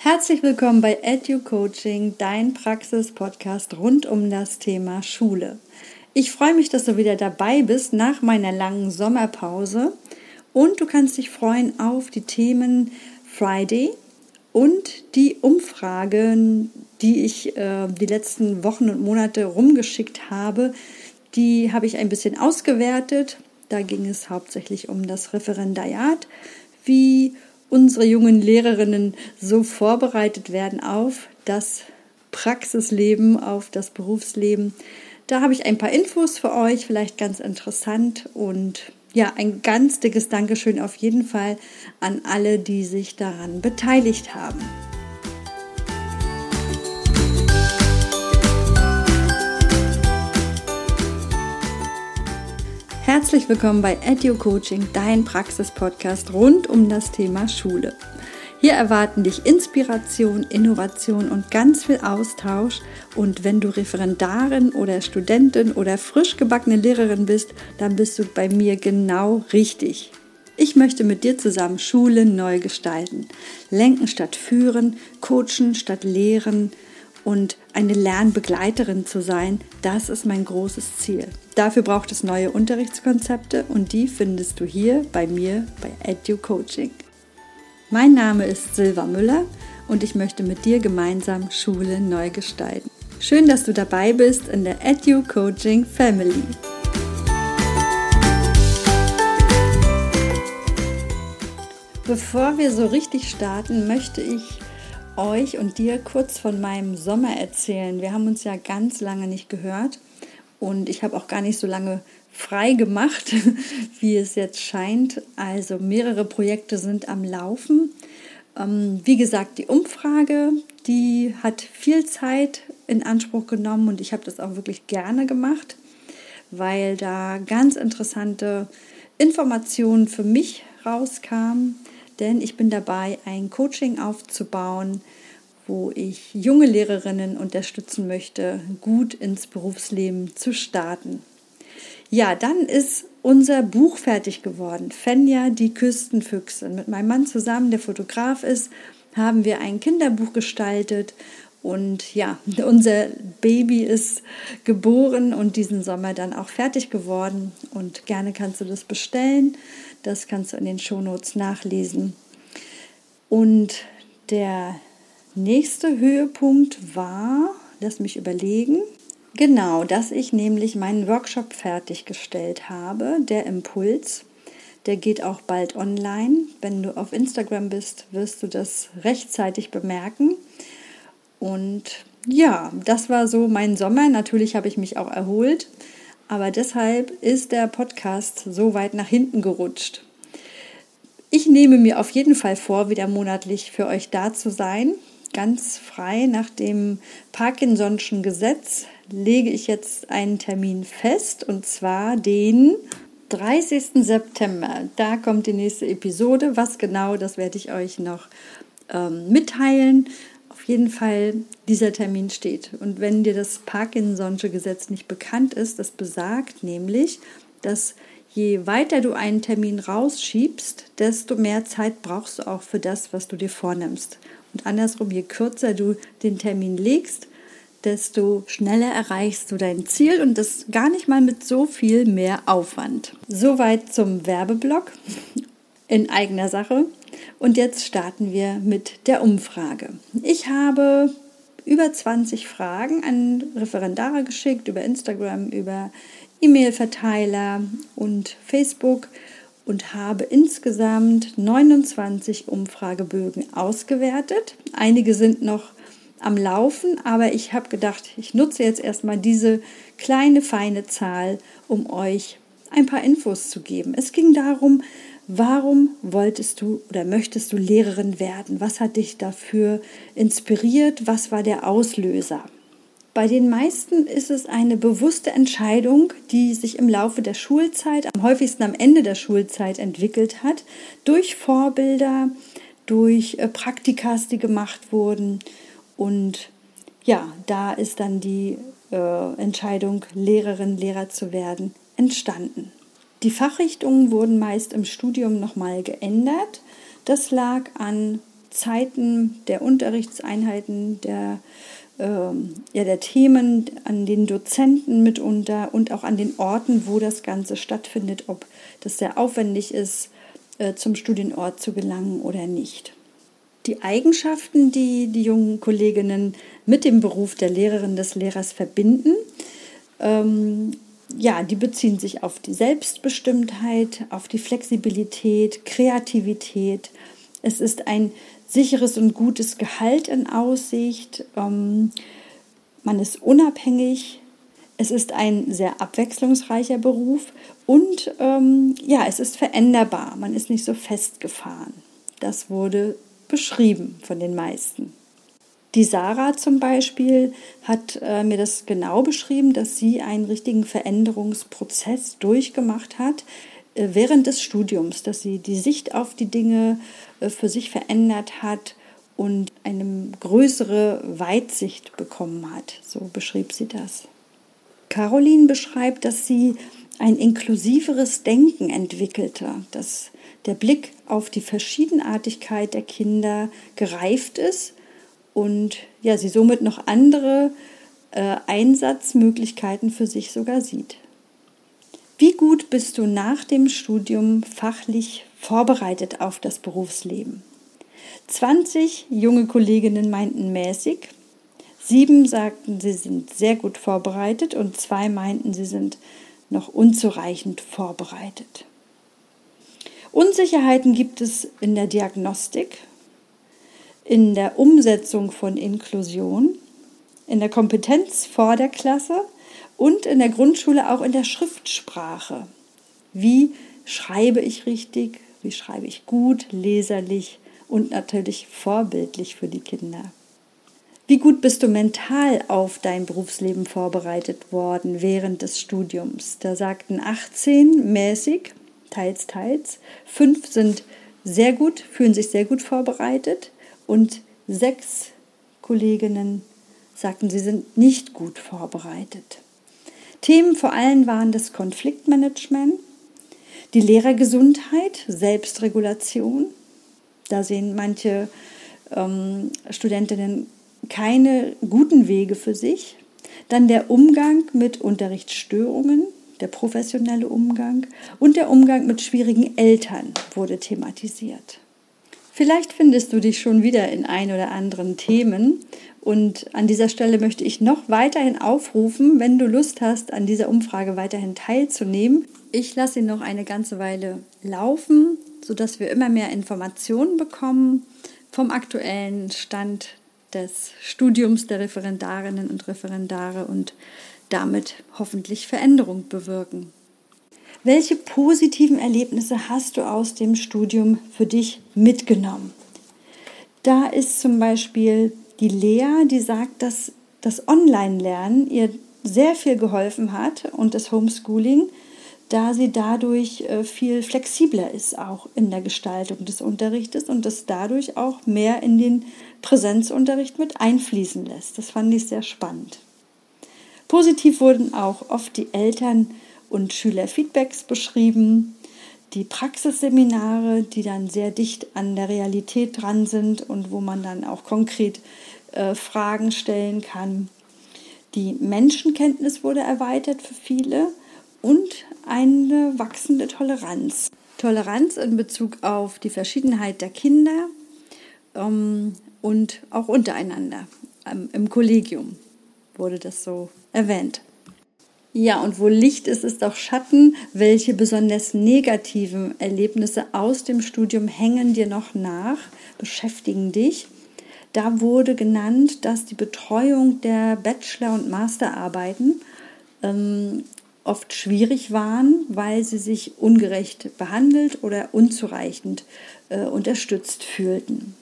Herzlich willkommen bei Edu Coaching, dein Praxis-Podcast rund um das Thema Schule. Ich freue mich, dass du wieder dabei bist nach meiner langen Sommerpause und du kannst dich freuen auf die Themen Friday und die Umfragen, die ich äh, die letzten Wochen und Monate rumgeschickt habe. Die habe ich ein bisschen ausgewertet. Da ging es hauptsächlich um das Referendariat, wie unsere jungen Lehrerinnen so vorbereitet werden auf das Praxisleben, auf das Berufsleben. Da habe ich ein paar Infos für euch, vielleicht ganz interessant und ja, ein ganz dickes Dankeschön auf jeden Fall an alle, die sich daran beteiligt haben. Herzlich willkommen bei Edu Coaching, dein Praxis-Podcast rund um das Thema Schule. Hier erwarten dich Inspiration, Innovation und ganz viel Austausch. Und wenn du Referendarin oder Studentin oder frisch gebackene Lehrerin bist, dann bist du bei mir genau richtig. Ich möchte mit dir zusammen Schule neu gestalten. Lenken statt führen, coachen statt lehren, und eine Lernbegleiterin zu sein, das ist mein großes Ziel. Dafür braucht es neue Unterrichtskonzepte und die findest du hier bei mir bei Edu Coaching. Mein Name ist Silva Müller und ich möchte mit dir gemeinsam Schule neu gestalten. Schön, dass du dabei bist in der Edu Coaching Family. Bevor wir so richtig starten, möchte ich euch und dir kurz von meinem Sommer erzählen. Wir haben uns ja ganz lange nicht gehört und ich habe auch gar nicht so lange frei gemacht, wie es jetzt scheint. Also mehrere Projekte sind am Laufen. Ähm, wie gesagt, die Umfrage, die hat viel Zeit in Anspruch genommen und ich habe das auch wirklich gerne gemacht, weil da ganz interessante Informationen für mich rauskamen denn ich bin dabei, ein Coaching aufzubauen, wo ich junge Lehrerinnen unterstützen möchte, gut ins Berufsleben zu starten. Ja, dann ist unser Buch fertig geworden. Fenja, die Küstenfüchsin. Mit meinem Mann zusammen, der Fotograf ist, haben wir ein Kinderbuch gestaltet. Und ja, unser Baby ist geboren und diesen Sommer dann auch fertig geworden. Und gerne kannst du das bestellen. Das kannst du in den Shownotes nachlesen. Und der nächste Höhepunkt war, lass mich überlegen, genau, dass ich nämlich meinen Workshop fertiggestellt habe, der Impuls. Der geht auch bald online. Wenn du auf Instagram bist, wirst du das rechtzeitig bemerken. Und ja, das war so mein Sommer. Natürlich habe ich mich auch erholt. Aber deshalb ist der Podcast so weit nach hinten gerutscht. Ich nehme mir auf jeden Fall vor, wieder monatlich für euch da zu sein. Ganz frei nach dem Parkinson'schen Gesetz lege ich jetzt einen Termin fest und zwar den 30. September. Da kommt die nächste Episode. Was genau, das werde ich euch noch ähm, mitteilen jeden Fall dieser Termin steht. Und wenn dir das Parkinson'sche Gesetz nicht bekannt ist, das besagt nämlich, dass je weiter du einen Termin rausschiebst, desto mehr Zeit brauchst du auch für das, was du dir vornimmst. Und andersrum, je kürzer du den Termin legst, desto schneller erreichst du dein Ziel und das gar nicht mal mit so viel mehr Aufwand. Soweit zum Werbeblock in eigener Sache. Und jetzt starten wir mit der Umfrage. Ich habe über 20 Fragen an Referendare geschickt, über Instagram, über E-Mail-Verteiler und Facebook und habe insgesamt 29 Umfragebögen ausgewertet. Einige sind noch am Laufen, aber ich habe gedacht, ich nutze jetzt erstmal diese kleine, feine Zahl, um euch ein paar Infos zu geben. Es ging darum, Warum wolltest du oder möchtest du Lehrerin werden? Was hat dich dafür inspiriert? Was war der Auslöser? Bei den meisten ist es eine bewusste Entscheidung, die sich im Laufe der Schulzeit, am häufigsten am Ende der Schulzeit entwickelt hat, durch Vorbilder, durch äh, Praktikas, die gemacht wurden. Und ja, da ist dann die äh, Entscheidung, Lehrerin, Lehrer zu werden, entstanden. Die Fachrichtungen wurden meist im Studium nochmal geändert. Das lag an Zeiten der Unterrichtseinheiten, der, äh, ja, der Themen, an den Dozenten mitunter und auch an den Orten, wo das Ganze stattfindet, ob das sehr aufwendig ist, äh, zum Studienort zu gelangen oder nicht. Die Eigenschaften, die die jungen Kolleginnen mit dem Beruf der Lehrerin des Lehrers verbinden, ähm, ja, die beziehen sich auf die Selbstbestimmtheit, auf die Flexibilität, Kreativität. Es ist ein sicheres und gutes Gehalt in Aussicht. Ähm, man ist unabhängig. Es ist ein sehr abwechslungsreicher Beruf und ähm, ja, es ist veränderbar. Man ist nicht so festgefahren. Das wurde beschrieben von den meisten. Die Sarah zum Beispiel hat äh, mir das genau beschrieben, dass sie einen richtigen Veränderungsprozess durchgemacht hat äh, während des Studiums, dass sie die Sicht auf die Dinge äh, für sich verändert hat und eine größere Weitsicht bekommen hat. So beschrieb sie das. Caroline beschreibt, dass sie ein inklusiveres Denken entwickelte, dass der Blick auf die Verschiedenartigkeit der Kinder gereift ist und ja, sie somit noch andere äh, Einsatzmöglichkeiten für sich sogar sieht. Wie gut bist du nach dem Studium fachlich vorbereitet auf das Berufsleben? 20 junge Kolleginnen meinten mäßig, sieben sagten, sie sind sehr gut vorbereitet und zwei meinten, sie sind noch unzureichend vorbereitet. Unsicherheiten gibt es in der Diagnostik, in der Umsetzung von Inklusion, in der Kompetenz vor der Klasse und in der Grundschule auch in der Schriftsprache. Wie schreibe ich richtig? Wie schreibe ich gut, leserlich und natürlich vorbildlich für die Kinder? Wie gut bist du mental auf dein Berufsleben vorbereitet worden während des Studiums? Da sagten 18 mäßig, teils, teils. Fünf sind sehr gut, fühlen sich sehr gut vorbereitet und sechs Kolleginnen sagten, sie sind nicht gut vorbereitet. Themen vor allem waren das Konfliktmanagement, die Lehrergesundheit, Selbstregulation. Da sehen manche ähm, Studentinnen keine guten Wege für sich. Dann der Umgang mit Unterrichtsstörungen, der professionelle Umgang und der Umgang mit schwierigen Eltern wurde thematisiert. Vielleicht findest du dich schon wieder in ein oder anderen Themen und an dieser Stelle möchte ich noch weiterhin aufrufen, wenn du Lust hast, an dieser Umfrage weiterhin teilzunehmen. Ich lasse sie noch eine ganze Weile laufen, sodass wir immer mehr Informationen bekommen vom aktuellen Stand des Studiums der Referendarinnen und Referendare und damit hoffentlich Veränderung bewirken. Welche positiven Erlebnisse hast du aus dem Studium für dich mitgenommen? Da ist zum Beispiel die Lea, die sagt, dass das Online-Lernen ihr sehr viel geholfen hat und das Homeschooling, da sie dadurch äh, viel flexibler ist, auch in der Gestaltung des Unterrichtes und das dadurch auch mehr in den Präsenzunterricht mit einfließen lässt. Das fand ich sehr spannend. Positiv wurden auch oft die Eltern und Schülerfeedbacks beschrieben, die Praxisseminare, die dann sehr dicht an der Realität dran sind und wo man dann auch konkret äh, Fragen stellen kann. Die Menschenkenntnis wurde erweitert für viele und eine wachsende Toleranz. Toleranz in Bezug auf die Verschiedenheit der Kinder ähm, und auch untereinander. Ähm, Im Kollegium wurde das so erwähnt. Ja, und wo Licht ist, ist auch Schatten. Welche besonders negativen Erlebnisse aus dem Studium hängen dir noch nach, beschäftigen dich? Da wurde genannt, dass die Betreuung der Bachelor- und Masterarbeiten ähm, oft schwierig waren, weil sie sich ungerecht behandelt oder unzureichend äh, unterstützt fühlten.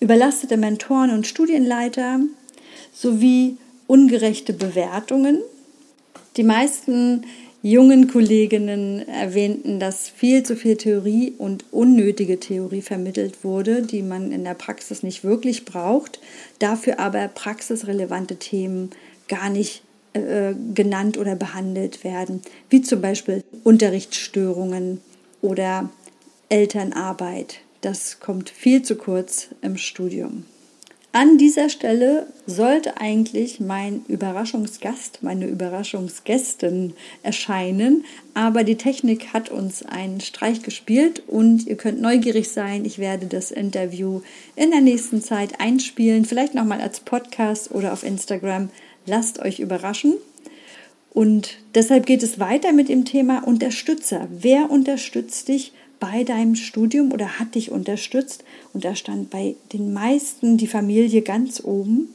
Überlastete Mentoren und Studienleiter sowie ungerechte Bewertungen die meisten jungen Kolleginnen erwähnten, dass viel zu viel Theorie und unnötige Theorie vermittelt wurde, die man in der Praxis nicht wirklich braucht, dafür aber praxisrelevante Themen gar nicht äh, genannt oder behandelt werden, wie zum Beispiel Unterrichtsstörungen oder Elternarbeit. das kommt viel zu kurz im Studium. An dieser Stelle sollte eigentlich mein Überraschungsgast, meine Überraschungsgästin erscheinen, aber die Technik hat uns einen Streich gespielt und ihr könnt neugierig sein. Ich werde das Interview in der nächsten Zeit einspielen, vielleicht nochmal als Podcast oder auf Instagram. Lasst euch überraschen. Und deshalb geht es weiter mit dem Thema Unterstützer. Wer unterstützt dich bei deinem Studium oder hat dich unterstützt. Und da stand bei den meisten die Familie ganz oben,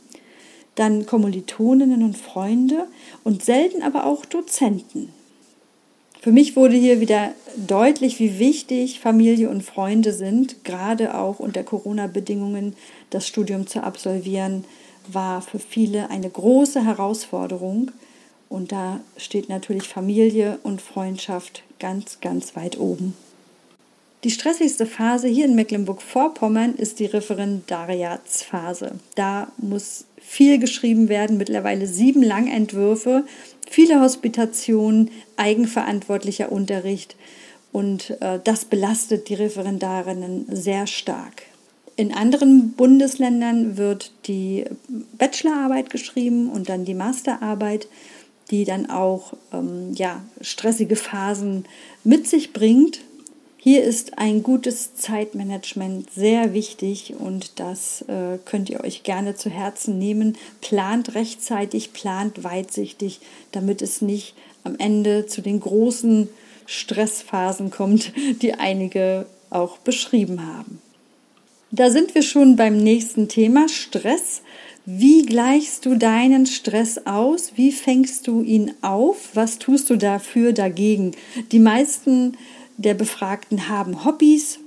dann Kommilitoninnen und Freunde und selten aber auch Dozenten. Für mich wurde hier wieder deutlich, wie wichtig Familie und Freunde sind, gerade auch unter Corona-Bedingungen. Das Studium zu absolvieren war für viele eine große Herausforderung. Und da steht natürlich Familie und Freundschaft ganz, ganz weit oben. Die stressigste Phase hier in Mecklenburg-Vorpommern ist die Referendariatsphase. Da muss viel geschrieben werden, mittlerweile sieben Langentwürfe, viele Hospitationen, eigenverantwortlicher Unterricht und äh, das belastet die Referendarinnen sehr stark. In anderen Bundesländern wird die Bachelorarbeit geschrieben und dann die Masterarbeit, die dann auch ähm, ja, stressige Phasen mit sich bringt. Hier ist ein gutes Zeitmanagement sehr wichtig und das äh, könnt ihr euch gerne zu Herzen nehmen. Plant rechtzeitig, plant weitsichtig, damit es nicht am Ende zu den großen Stressphasen kommt, die einige auch beschrieben haben. Da sind wir schon beim nächsten Thema, Stress. Wie gleichst du deinen Stress aus? Wie fängst du ihn auf? Was tust du dafür dagegen? Die meisten der Befragten haben Hobbys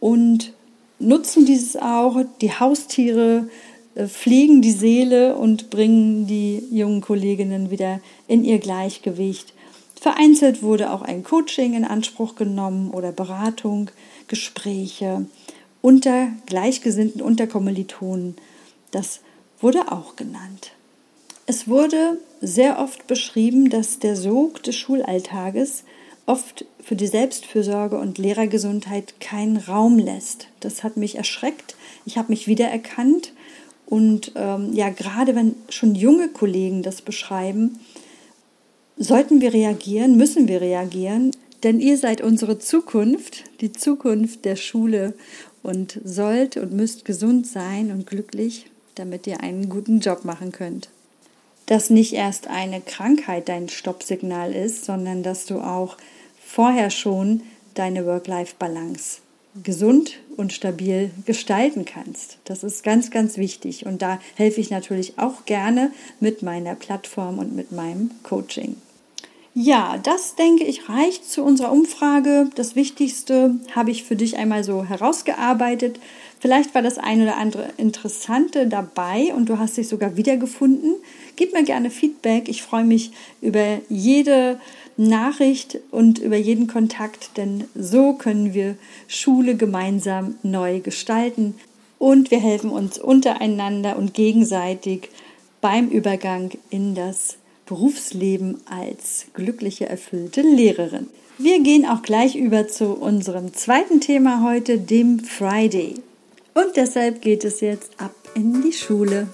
und nutzen dieses auch. Die Haustiere äh, pflegen die Seele und bringen die jungen Kolleginnen wieder in ihr Gleichgewicht. Vereinzelt wurde auch ein Coaching in Anspruch genommen oder Beratung, Gespräche unter Gleichgesinnten, unter Kommilitonen. Das wurde auch genannt. Es wurde sehr oft beschrieben, dass der Sog des Schulalltages oft für die Selbstfürsorge und Lehrergesundheit keinen Raum lässt. Das hat mich erschreckt. Ich habe mich wiedererkannt. Und ähm, ja, gerade wenn schon junge Kollegen das beschreiben, sollten wir reagieren, müssen wir reagieren, denn ihr seid unsere Zukunft, die Zukunft der Schule und sollt und müsst gesund sein und glücklich, damit ihr einen guten Job machen könnt. Dass nicht erst eine Krankheit dein Stoppsignal ist, sondern dass du auch vorher schon deine Work-Life-Balance gesund und stabil gestalten kannst. Das ist ganz, ganz wichtig. Und da helfe ich natürlich auch gerne mit meiner Plattform und mit meinem Coaching. Ja, das denke ich reicht zu unserer Umfrage. Das Wichtigste habe ich für dich einmal so herausgearbeitet. Vielleicht war das ein oder andere Interessante dabei und du hast dich sogar wiedergefunden. Gib mir gerne Feedback. Ich freue mich über jede Nachricht und über jeden Kontakt, denn so können wir Schule gemeinsam neu gestalten und wir helfen uns untereinander und gegenseitig beim Übergang in das Berufsleben als glückliche, erfüllte Lehrerin. Wir gehen auch gleich über zu unserem zweiten Thema heute, dem Friday. Und deshalb geht es jetzt ab in die Schule.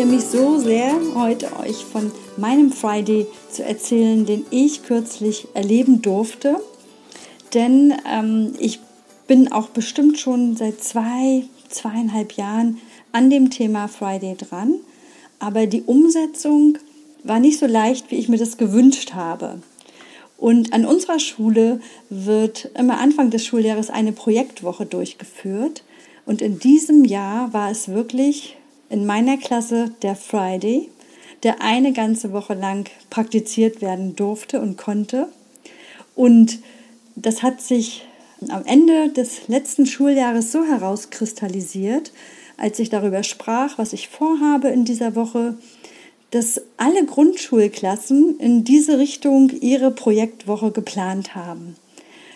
Freue mich so sehr, heute euch von meinem Friday zu erzählen, den ich kürzlich erleben durfte. Denn ähm, ich bin auch bestimmt schon seit zwei, zweieinhalb Jahren an dem Thema Friday dran. Aber die Umsetzung war nicht so leicht, wie ich mir das gewünscht habe. Und an unserer Schule wird immer Anfang des Schuljahres eine Projektwoche durchgeführt. Und in diesem Jahr war es wirklich in meiner Klasse der Friday, der eine ganze Woche lang praktiziert werden durfte und konnte. Und das hat sich am Ende des letzten Schuljahres so herauskristallisiert, als ich darüber sprach, was ich vorhabe in dieser Woche, dass alle Grundschulklassen in diese Richtung ihre Projektwoche geplant haben.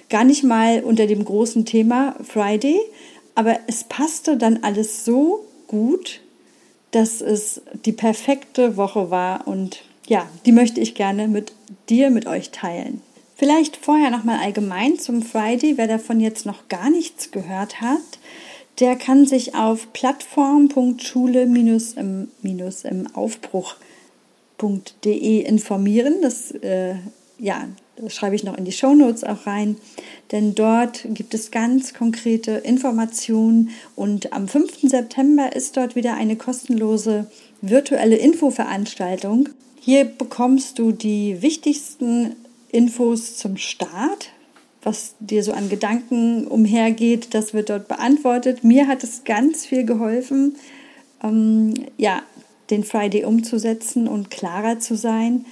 Gar nicht mal unter dem großen Thema Friday, aber es passte dann alles so gut, dass es die perfekte Woche war und ja, die möchte ich gerne mit dir, mit euch teilen. Vielleicht vorher nochmal allgemein zum Friday, wer davon jetzt noch gar nichts gehört hat, der kann sich auf plattform.schule-im-aufbruch.de informieren. Das, äh, ja, schreibe ich noch in die Shownotes auch rein, denn dort gibt es ganz konkrete Informationen und am 5. September ist dort wieder eine kostenlose virtuelle Infoveranstaltung. Hier bekommst du die wichtigsten Infos zum Start, was dir so an Gedanken umhergeht, das wird dort beantwortet. Mir hat es ganz viel geholfen, ähm, ja, den Friday umzusetzen und klarer zu sein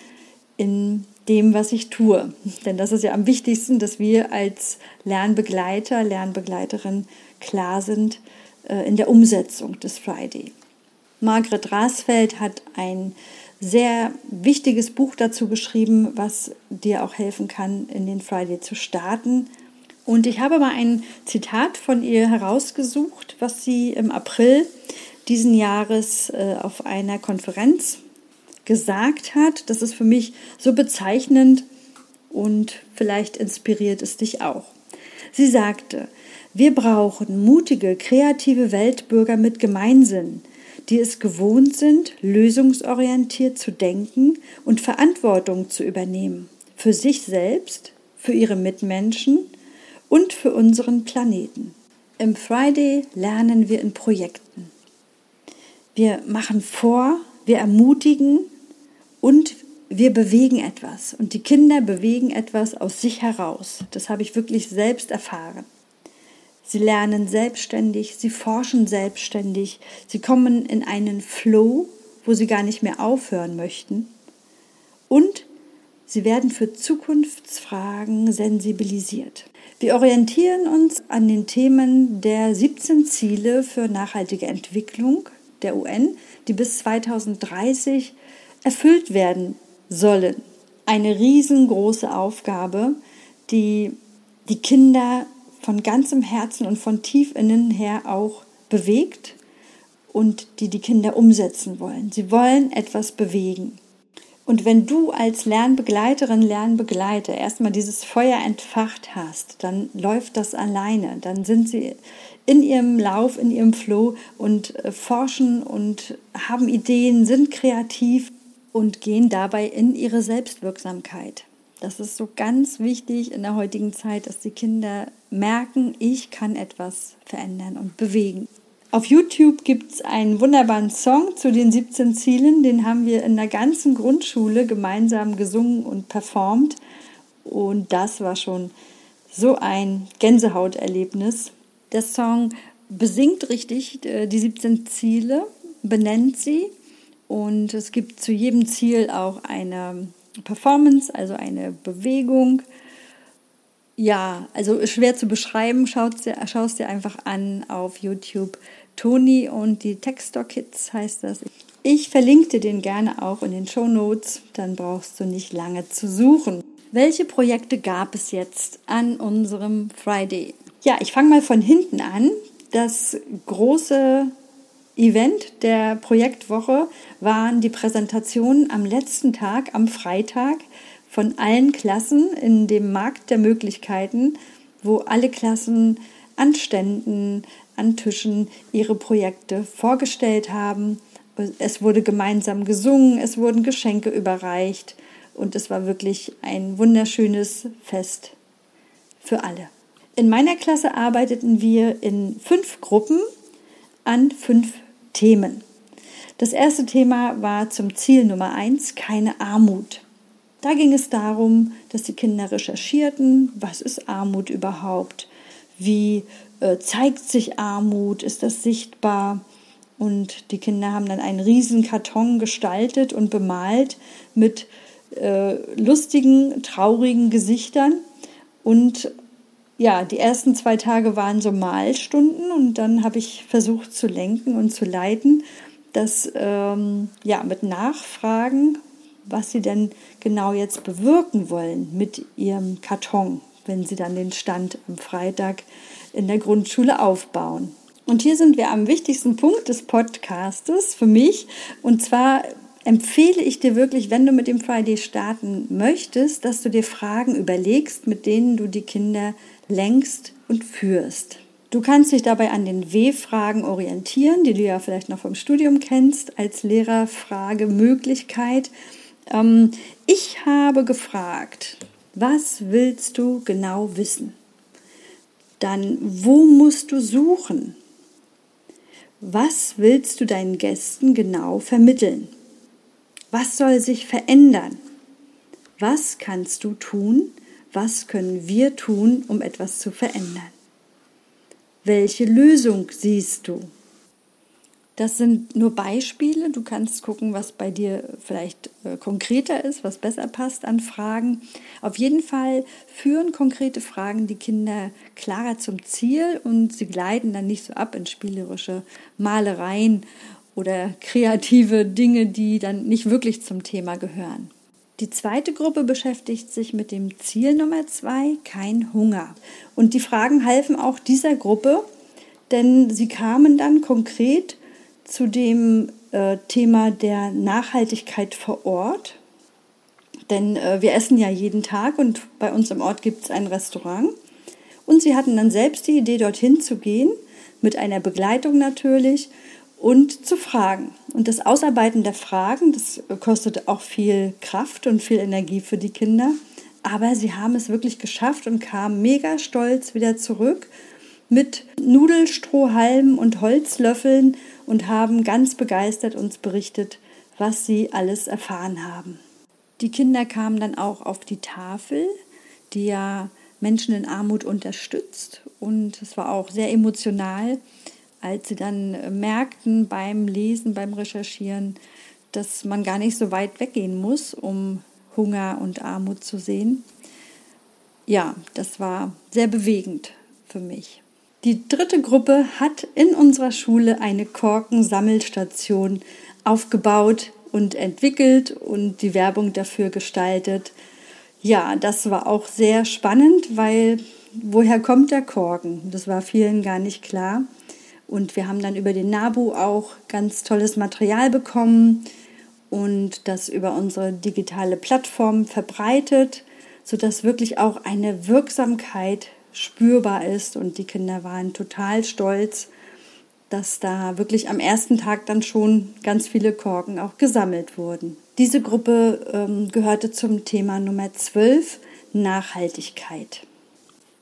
in dem, was ich tue. Denn das ist ja am wichtigsten, dass wir als Lernbegleiter, Lernbegleiterin klar sind äh, in der Umsetzung des Friday. Margret Rasfeld hat ein sehr wichtiges Buch dazu geschrieben, was dir auch helfen kann, in den Friday zu starten. Und ich habe mal ein Zitat von ihr herausgesucht, was sie im April diesen Jahres äh, auf einer Konferenz gesagt hat. Das ist für mich so bezeichnend und vielleicht inspiriert es dich auch. Sie sagte, wir brauchen mutige, kreative Weltbürger mit Gemeinsinn, die es gewohnt sind, lösungsorientiert zu denken und Verantwortung zu übernehmen. Für sich selbst, für ihre Mitmenschen und für unseren Planeten. Im Friday lernen wir in Projekten. Wir machen vor, wir ermutigen und wir bewegen etwas. Und die Kinder bewegen etwas aus sich heraus. Das habe ich wirklich selbst erfahren. Sie lernen selbstständig, sie forschen selbstständig, sie kommen in einen Flow, wo sie gar nicht mehr aufhören möchten. Und sie werden für Zukunftsfragen sensibilisiert. Wir orientieren uns an den Themen der 17 Ziele für nachhaltige Entwicklung der UN, die bis 2030 erfüllt werden sollen. Eine riesengroße Aufgabe, die die Kinder von ganzem Herzen und von tief innen her auch bewegt und die die Kinder umsetzen wollen. Sie wollen etwas bewegen. Und wenn du als Lernbegleiterin, Lernbegleiter erstmal dieses Feuer entfacht hast, dann läuft das alleine. Dann sind sie in ihrem Lauf, in ihrem Flow und äh, forschen und haben Ideen, sind kreativ und gehen dabei in ihre Selbstwirksamkeit. Das ist so ganz wichtig in der heutigen Zeit, dass die Kinder merken, ich kann etwas verändern und bewegen. Auf YouTube gibt es einen wunderbaren Song zu den 17 Zielen, den haben wir in der ganzen Grundschule gemeinsam gesungen und performt. Und das war schon so ein Gänsehauterlebnis. Der Song besingt richtig äh, die 17 Ziele, benennt sie und es gibt zu jedem Ziel auch eine Performance, also eine Bewegung. Ja, also schwer zu beschreiben, schaut dir, schaust dir einfach an auf YouTube. Toni und die Textor Kids heißt das. Ich verlinke dir den gerne auch in den Show Notes, dann brauchst du nicht lange zu suchen. Welche Projekte gab es jetzt an unserem Friday? Ja, ich fange mal von hinten an. Das große Event der Projektwoche waren die Präsentationen am letzten Tag, am Freitag, von allen Klassen in dem Markt der Möglichkeiten, wo alle Klassen an Ständen, an Tischen ihre Projekte vorgestellt haben. Es wurde gemeinsam gesungen, es wurden Geschenke überreicht und es war wirklich ein wunderschönes Fest für alle. In meiner Klasse arbeiteten wir in fünf Gruppen an fünf Themen. Das erste Thema war zum Ziel Nummer eins, keine Armut. Da ging es darum, dass die Kinder recherchierten, was ist Armut überhaupt, wie äh, zeigt sich Armut, ist das sichtbar. Und die Kinder haben dann einen riesen Karton gestaltet und bemalt mit äh, lustigen, traurigen Gesichtern und ja, die ersten zwei Tage waren so Malstunden und dann habe ich versucht zu lenken und zu leiten, dass ähm, ja mit Nachfragen, was sie denn genau jetzt bewirken wollen mit ihrem Karton, wenn sie dann den Stand am Freitag in der Grundschule aufbauen. Und hier sind wir am wichtigsten Punkt des Podcastes für mich. Und zwar empfehle ich dir wirklich, wenn du mit dem Friday starten möchtest, dass du dir Fragen überlegst, mit denen du die Kinder lenkst und führst. Du kannst dich dabei an den W-Fragen orientieren, die du ja vielleicht noch vom Studium kennst, als Lehrerfragemöglichkeit. Ähm, ich habe gefragt, was willst du genau wissen? Dann, wo musst du suchen? Was willst du deinen Gästen genau vermitteln? Was soll sich verändern? Was kannst du tun? Was können wir tun, um etwas zu verändern? Welche Lösung siehst du? Das sind nur Beispiele. Du kannst gucken, was bei dir vielleicht äh, konkreter ist, was besser passt an Fragen. Auf jeden Fall führen konkrete Fragen die Kinder klarer zum Ziel und sie gleiten dann nicht so ab in spielerische Malereien oder kreative Dinge, die dann nicht wirklich zum Thema gehören. Die zweite Gruppe beschäftigt sich mit dem Ziel Nummer zwei, kein Hunger. Und die Fragen halfen auch dieser Gruppe, denn sie kamen dann konkret zu dem äh, Thema der Nachhaltigkeit vor Ort. Denn äh, wir essen ja jeden Tag und bei uns im Ort gibt es ein Restaurant. Und sie hatten dann selbst die Idee, dorthin zu gehen, mit einer Begleitung natürlich und zu fragen. Und das Ausarbeiten der Fragen, das kostet auch viel Kraft und viel Energie für die Kinder. Aber sie haben es wirklich geschafft und kamen mega stolz wieder zurück mit Nudelstrohhalmen und Holzlöffeln und haben ganz begeistert uns berichtet, was sie alles erfahren haben. Die Kinder kamen dann auch auf die Tafel, die ja Menschen in Armut unterstützt. Und es war auch sehr emotional, als sie dann merkten beim Lesen, beim Recherchieren, dass man gar nicht so weit weggehen muss, um Hunger und Armut zu sehen. Ja, das war sehr bewegend für mich. Die dritte Gruppe hat in unserer Schule eine Korkensammelstation aufgebaut und entwickelt und die Werbung dafür gestaltet. Ja, das war auch sehr spannend, weil woher kommt der Korken? Das war vielen gar nicht klar. Und wir haben dann über den NABU auch ganz tolles Material bekommen und das über unsere digitale Plattform verbreitet, sodass wirklich auch eine Wirksamkeit spürbar ist. Und die Kinder waren total stolz, dass da wirklich am ersten Tag dann schon ganz viele Korken auch gesammelt wurden. Diese Gruppe ähm, gehörte zum Thema Nummer 12, Nachhaltigkeit.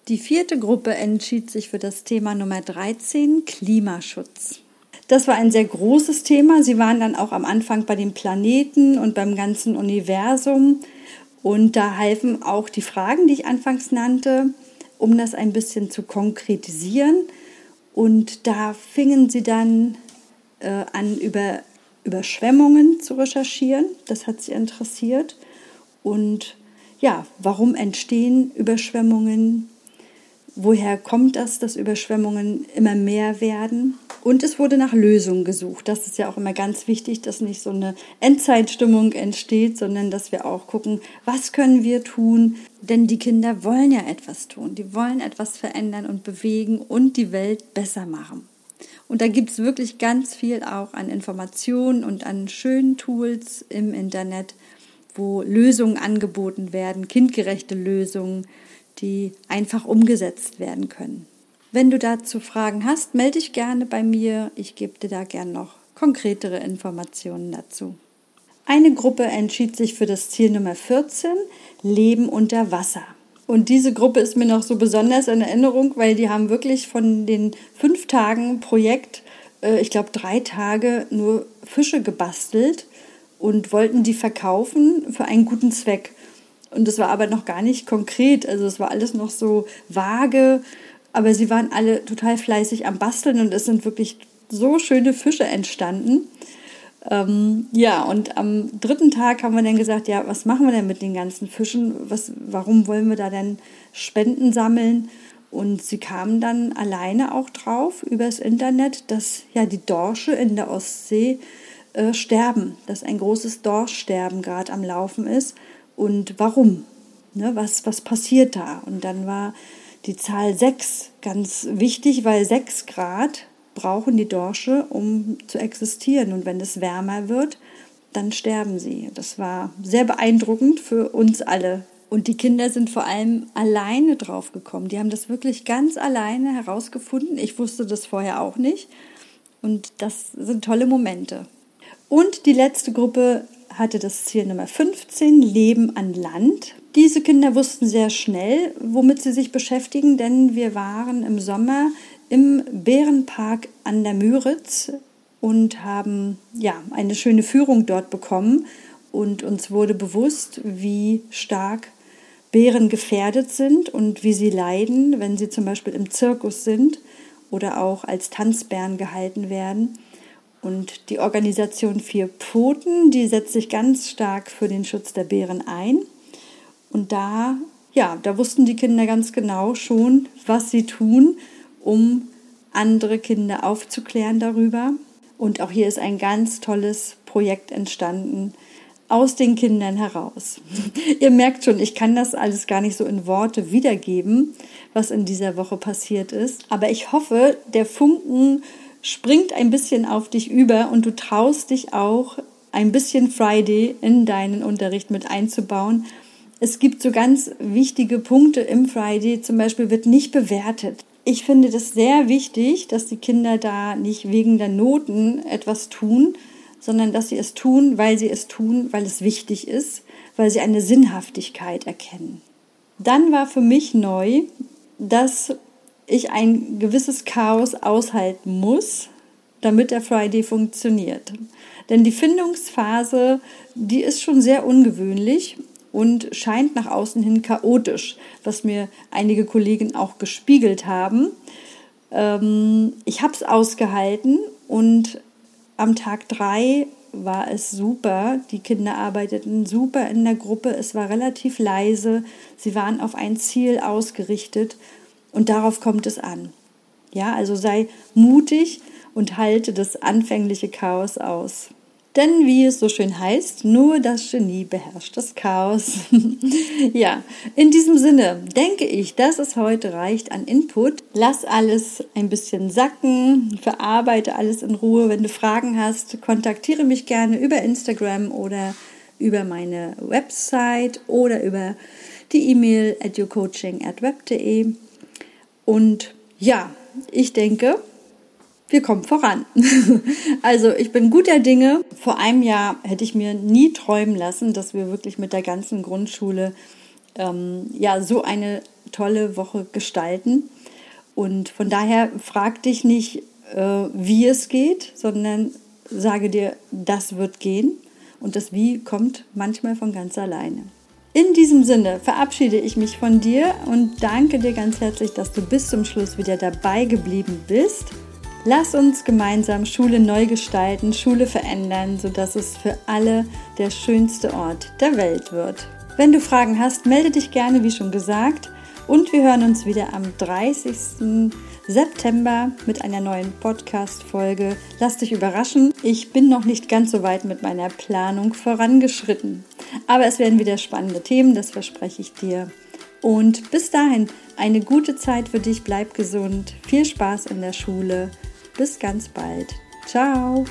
Die vierte Gruppe entschied sich für das Thema Nummer 13, Klimaschutz. Das war ein sehr großes Thema. Sie waren dann auch am Anfang bei den Planeten und beim ganzen Universum. Und da halfen auch die Fragen, die ich anfangs nannte, um das ein bisschen zu konkretisieren. Und da fingen sie dann äh, an, über Überschwemmungen zu recherchieren. Das hat sie interessiert. Und ja, warum entstehen Überschwemmungen? Woher kommt das, dass Überschwemmungen immer mehr werden? Und es wurde nach Lösungen gesucht. Das ist ja auch immer ganz wichtig, dass nicht so eine Endzeitstimmung entsteht, sondern dass wir auch gucken, was können wir tun? Denn die Kinder wollen ja etwas tun. Die wollen etwas verändern und bewegen und die Welt besser machen. Und da gibt es wirklich ganz viel auch an Informationen und an schönen Tools im Internet, wo Lösungen angeboten werden, kindgerechte Lösungen, die einfach umgesetzt werden können. Wenn du dazu Fragen hast, melde dich gerne bei mir. Ich gebe dir da gerne noch konkretere Informationen dazu. Eine Gruppe entschied sich für das Ziel Nummer 14, Leben unter Wasser. Und diese Gruppe ist mir noch so besonders in Erinnerung, weil die haben wirklich von den fünf Tagen Projekt, äh, ich glaube drei Tage, nur Fische gebastelt und wollten die verkaufen für einen guten Zweck. Und das war aber noch gar nicht konkret. Also es war alles noch so vage. Aber sie waren alle total fleißig am Basteln und es sind wirklich so schöne Fische entstanden. Ähm, ja, und am dritten Tag haben wir dann gesagt, ja, was machen wir denn mit den ganzen Fischen? Was, warum wollen wir da denn Spenden sammeln? Und sie kamen dann alleine auch drauf übers Internet, dass ja die Dorsche in der Ostsee äh, sterben, dass ein großes Dorschsterben gerade am Laufen ist und warum. Ne, was, was passiert da? Und dann war die Zahl 6 ganz wichtig, weil 6 Grad brauchen die Dorsche, um zu existieren. Und wenn es wärmer wird, dann sterben sie. Das war sehr beeindruckend für uns alle. Und die Kinder sind vor allem alleine drauf gekommen. Die haben das wirklich ganz alleine herausgefunden. Ich wusste das vorher auch nicht. Und das sind tolle Momente. Und die letzte Gruppe hatte das Ziel Nummer 15, Leben an Land. Diese Kinder wussten sehr schnell, womit sie sich beschäftigen, denn wir waren im Sommer im Bärenpark an der Müritz und haben ja eine schöne Führung dort bekommen und uns wurde bewusst, wie stark Bären gefährdet sind und wie sie leiden, wenn sie zum Beispiel im Zirkus sind oder auch als Tanzbären gehalten werden. Und die Organisation Vier Pfoten, die setzt sich ganz stark für den Schutz der Bären ein. Und da, ja, da wussten die Kinder ganz genau schon, was sie tun, um andere Kinder aufzuklären darüber. Und auch hier ist ein ganz tolles Projekt entstanden aus den Kindern heraus. Ihr merkt schon, ich kann das alles gar nicht so in Worte wiedergeben, was in dieser Woche passiert ist. Aber ich hoffe, der Funken springt ein bisschen auf dich über und du traust dich auch ein bisschen Friday in deinen Unterricht mit einzubauen. Es gibt so ganz wichtige Punkte im Friday, zum Beispiel wird nicht bewertet. Ich finde das sehr wichtig, dass die Kinder da nicht wegen der Noten etwas tun, sondern dass sie es tun, weil sie es tun, weil es wichtig ist, weil sie eine Sinnhaftigkeit erkennen. Dann war für mich neu, dass ich ein gewisses Chaos aushalten muss, damit der Friday funktioniert. Denn die Findungsphase, die ist schon sehr ungewöhnlich und scheint nach außen hin chaotisch, was mir einige Kollegen auch gespiegelt haben. Ähm, ich habe es ausgehalten und am Tag drei war es super. Die Kinder arbeiteten super in der Gruppe. Es war relativ leise. Sie waren auf ein Ziel ausgerichtet und darauf kommt es an. Ja, also sei mutig und halte das anfängliche Chaos aus. Denn wie es so schön heißt, nur das Genie beherrscht das Chaos. ja, in diesem Sinne denke ich, dass es heute reicht an Input. Lass alles ein bisschen sacken, verarbeite alles in Ruhe. Wenn du Fragen hast, kontaktiere mich gerne über Instagram oder über meine Website oder über die E-Mail at web.de. Und ja, ich denke, wir kommen voran. also ich bin guter Dinge. Vor einem Jahr hätte ich mir nie träumen lassen, dass wir wirklich mit der ganzen Grundschule ähm, ja so eine tolle Woche gestalten. Und von daher frag dich nicht, äh, wie es geht, sondern sage dir, das wird gehen. Und das Wie kommt manchmal von ganz alleine. In diesem Sinne verabschiede ich mich von dir und danke dir ganz herzlich, dass du bis zum Schluss wieder dabei geblieben bist. Lass uns gemeinsam Schule neu gestalten, Schule verändern, sodass es für alle der schönste Ort der Welt wird. Wenn du Fragen hast, melde dich gerne, wie schon gesagt. Und wir hören uns wieder am 30. September mit einer neuen Podcast-Folge. Lass dich überraschen. Ich bin noch nicht ganz so weit mit meiner Planung vorangeschritten. Aber es werden wieder spannende Themen, das verspreche ich dir. Und bis dahin, eine gute Zeit für dich. Bleib gesund. Viel Spaß in der Schule. Bis ganz bald. Ciao.